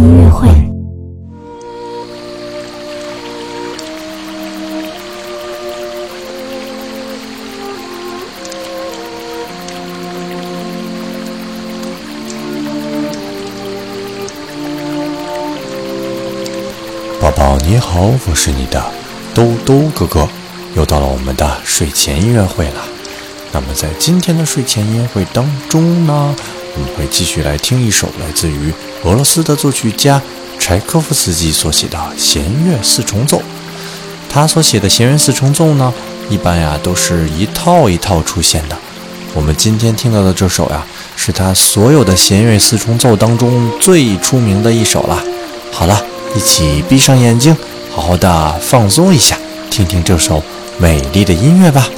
音乐会。宝宝你好，我是你的兜兜哥哥，又到了我们的睡前音乐会了。那么在今天的睡前音乐会当中呢，我们会继续来听一首来自于俄罗斯的作曲家柴可夫斯基所写的弦乐四重奏。他所写的弦乐四重奏呢，一般呀都是一套一套出现的。我们今天听到的这首呀，是他所有的弦乐四重奏当中最出名的一首了。好了，一起闭上眼睛，好好的放松一下，听听这首美丽的音乐吧。